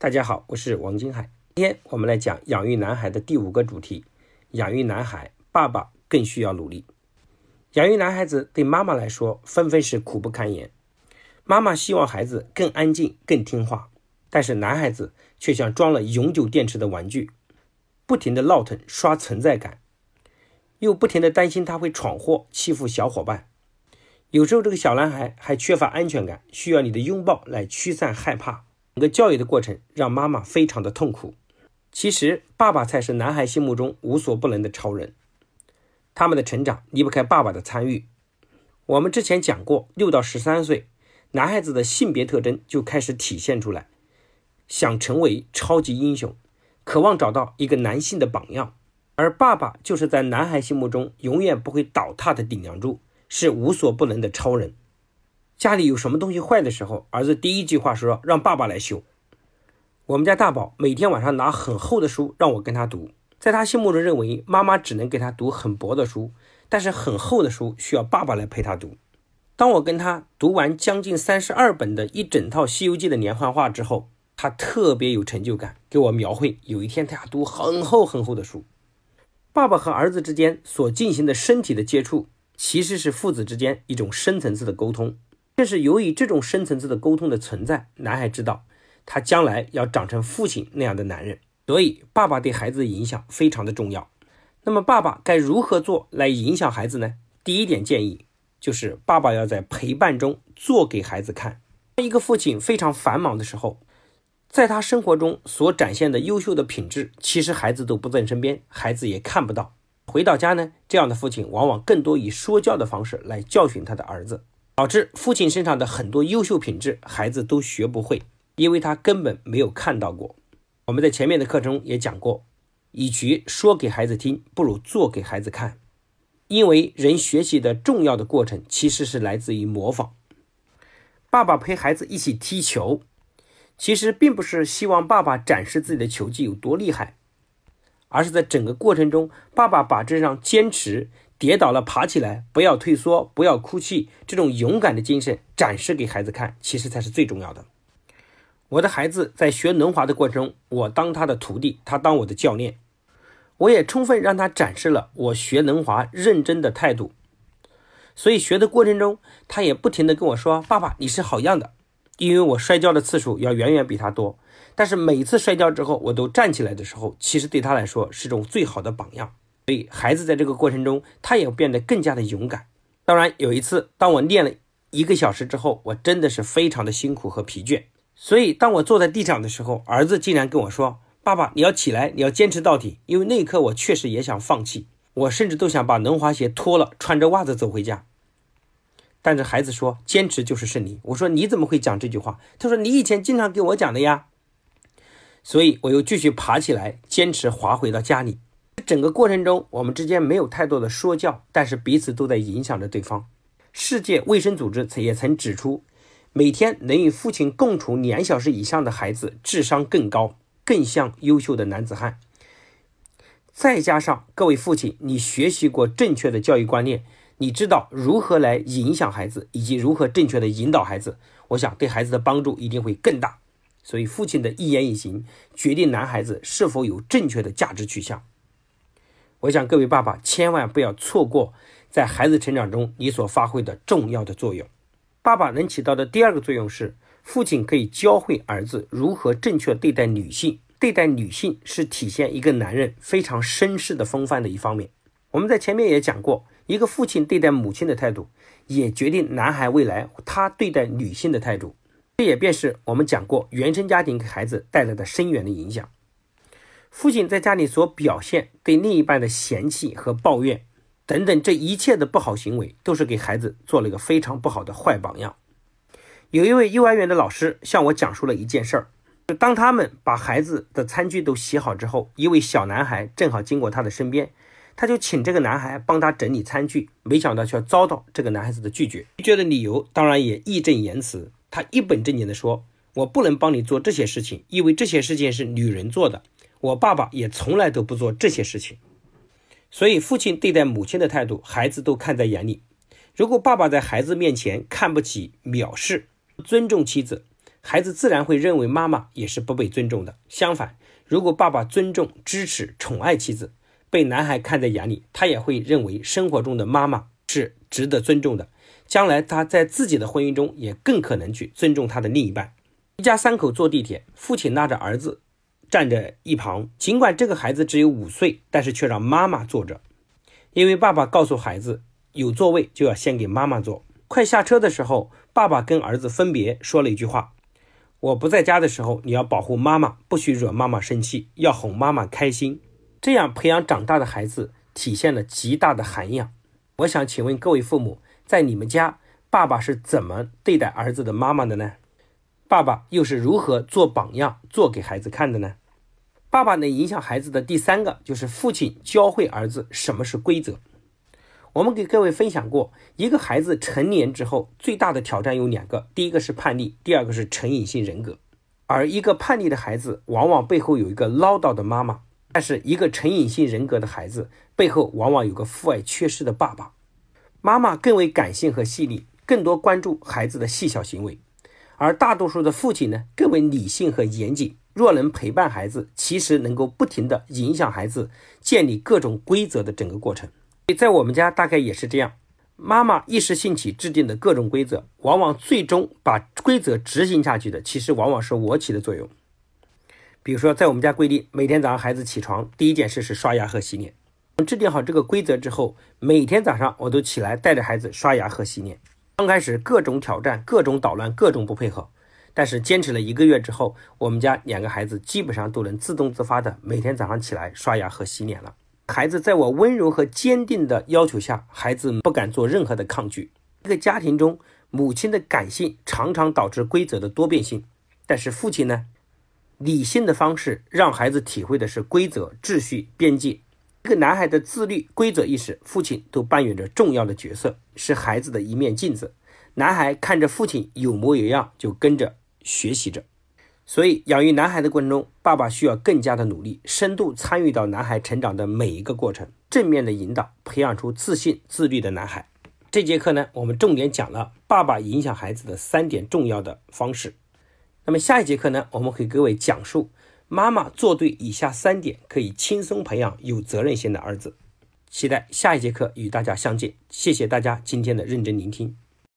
大家好，我是王金海。今天我们来讲养育男孩的第五个主题：养育男孩，爸爸更需要努力。养育男孩子对妈妈来说，分分是苦不堪言。妈妈希望孩子更安静、更听话，但是男孩子却像装了永久电池的玩具，不停的闹腾、刷存在感，又不停的担心他会闯祸、欺负小伙伴。有时候这个小男孩还缺乏安全感，需要你的拥抱来驱散害怕。整个教育的过程让妈妈非常的痛苦。其实，爸爸才是男孩心目中无所不能的超人。他们的成长离不开爸爸的参与。我们之前讲过，六到十三岁，男孩子的性别特征就开始体现出来，想成为超级英雄，渴望找到一个男性的榜样。而爸爸就是在男孩心目中永远不会倒塌的顶梁柱，是无所不能的超人。家里有什么东西坏的时候，儿子第一句话说：“让爸爸来修。”我们家大宝每天晚上拿很厚的书让我跟他读，在他心目中认为妈妈只能给他读很薄的书，但是很厚的书需要爸爸来陪他读。当我跟他读完将近三十二本的一整套《西游记》的连环画之后，他特别有成就感，给我描绘有一天他要读很厚很厚的书。爸爸和儿子之间所进行的身体的接触，其实是父子之间一种深层次的沟通。正是由于这种深层次的沟通的存在，男孩知道他将来要长成父亲那样的男人，所以爸爸对孩子的影响非常的重要。那么爸爸该如何做来影响孩子呢？第一点建议就是爸爸要在陪伴中做给孩子看。当一个父亲非常繁忙的时候，在他生活中所展现的优秀的品质，其实孩子都不在身边，孩子也看不到。回到家呢，这样的父亲往往更多以说教的方式来教训他的儿子。导致父亲身上的很多优秀品质，孩子都学不会，因为他根本没有看到过。我们在前面的课中也讲过，与其说给孩子听，不如做给孩子看。因为人学习的重要的过程，其实是来自于模仿。爸爸陪孩子一起踢球，其实并不是希望爸爸展示自己的球技有多厉害，而是在整个过程中，爸爸把这样坚持。跌倒了，爬起来，不要退缩，不要哭泣，这种勇敢的精神展示给孩子看，其实才是最重要的。我的孩子在学轮滑的过程中，我当他的徒弟，他当我的教练，我也充分让他展示了我学轮滑认真的态度。所以学的过程中，他也不停的跟我说：“爸爸，你是好样的。”因为我摔跤的次数要远远比他多，但是每次摔跤之后，我都站起来的时候，其实对他来说是种最好的榜样。所以，孩子在这个过程中，他也变得更加的勇敢。当然，有一次，当我练了一个小时之后，我真的是非常的辛苦和疲倦。所以，当我坐在地上的时候，儿子竟然跟我说：“爸爸，你要起来，你要坚持到底。”因为那一刻，我确实也想放弃，我甚至都想把轮滑鞋脱了，穿着袜子走回家。但是孩子说：“坚持就是胜利。”我说：“你怎么会讲这句话？”他说：“你以前经常给我讲的呀。”所以，我又继续爬起来，坚持滑回到家里。整个过程中，我们之间没有太多的说教，但是彼此都在影响着对方。世界卫生组织也曾指出，每天能与父亲共处两小时以上的孩子，智商更高，更像优秀的男子汉。再加上各位父亲，你学习过正确的教育观念，你知道如何来影响孩子，以及如何正确的引导孩子，我想对孩子的帮助一定会更大。所以，父亲的一言一行，决定男孩子是否有正确的价值取向。我想各位爸爸千万不要错过在孩子成长中你所发挥的重要的作用。爸爸能起到的第二个作用是，父亲可以教会儿子如何正确对待女性。对待女性是体现一个男人非常绅士的风范的一方面。我们在前面也讲过，一个父亲对待母亲的态度，也决定男孩未来他对待女性的态度。这也便是我们讲过原生家庭给孩子带来的深远的影响。父亲在家里所表现对另一半的嫌弃和抱怨等等，这一切的不好行为，都是给孩子做了一个非常不好的坏榜样。有一位幼儿园的老师向我讲述了一件事儿：，当他们把孩子的餐具都洗好之后，一位小男孩正好经过他的身边，他就请这个男孩帮他整理餐具，没想到却遭到这个男孩子的拒绝。拒绝的理由当然也义正言辞，他一本正经地说：“我不能帮你做这些事情，因为这些事情是女人做的。”我爸爸也从来都不做这些事情，所以父亲对待母亲的态度，孩子都看在眼里。如果爸爸在孩子面前看不起、藐视、尊重妻子，孩子自然会认为妈妈也是不被尊重的。相反，如果爸爸尊重、支持、宠爱妻子，被男孩看在眼里，他也会认为生活中的妈妈是值得尊重的。将来他在自己的婚姻中也更可能去尊重他的另一半。一家三口坐地铁，父亲拉着儿子站在一旁，尽管这个孩子只有五岁，但是却让妈妈坐着，因为爸爸告诉孩子有座位就要先给妈妈坐。快下车的时候，爸爸跟儿子分别说了一句话：“我不在家的时候，你要保护妈妈，不许惹妈妈生气，要哄妈妈开心。”这样培养长大的孩子体现了极大的涵养。我想请问各位父母。在你们家，爸爸是怎么对待儿子的妈妈的呢？爸爸又是如何做榜样做给孩子看的呢？爸爸能影响孩子的第三个就是父亲教会儿子什么是规则。我们给各位分享过，一个孩子成年之后最大的挑战有两个，第一个是叛逆，第二个是成瘾性人格。而一个叛逆的孩子往往背后有一个唠叨的妈妈，但是一个成瘾性人格的孩子背后往往有个父爱缺失的爸爸。妈妈更为感性和细腻，更多关注孩子的细小行为，而大多数的父亲呢，更为理性和严谨。若能陪伴孩子，其实能够不停地影响孩子建立各种规则的整个过程。在我们家大概也是这样，妈妈一时兴起制定的各种规则，往往最终把规则执行下去的，其实往往是我起的作用。比如说，在我们家规定，每天早上孩子起床第一件事是刷牙和洗脸。制定好这个规则之后，每天早上我都起来带着孩子刷牙和洗脸。刚开始各种挑战、各种捣乱、各种不配合，但是坚持了一个月之后，我们家两个孩子基本上都能自动自发的每天早上起来刷牙和洗脸了。孩子在我温柔和坚定的要求下，孩子不敢做任何的抗拒。一个家庭中，母亲的感性常常导致规则的多变性，但是父亲呢，理性的方式让孩子体会的是规则、秩序、边界。一个男孩的自律、规则意识，父亲都扮演着重要的角色，是孩子的一面镜子。男孩看着父亲有模有样，就跟着学习着。所以，养育男孩的过程中，爸爸需要更加的努力，深度参与到男孩成长的每一个过程，正面的引导，培养出自信、自律的男孩。这节课呢，我们重点讲了爸爸影响孩子的三点重要的方式。那么下一节课呢，我们给各位讲述。妈妈做对以下三点，可以轻松培养有责任心的儿子。期待下一节课与大家相见。谢谢大家今天的认真聆听。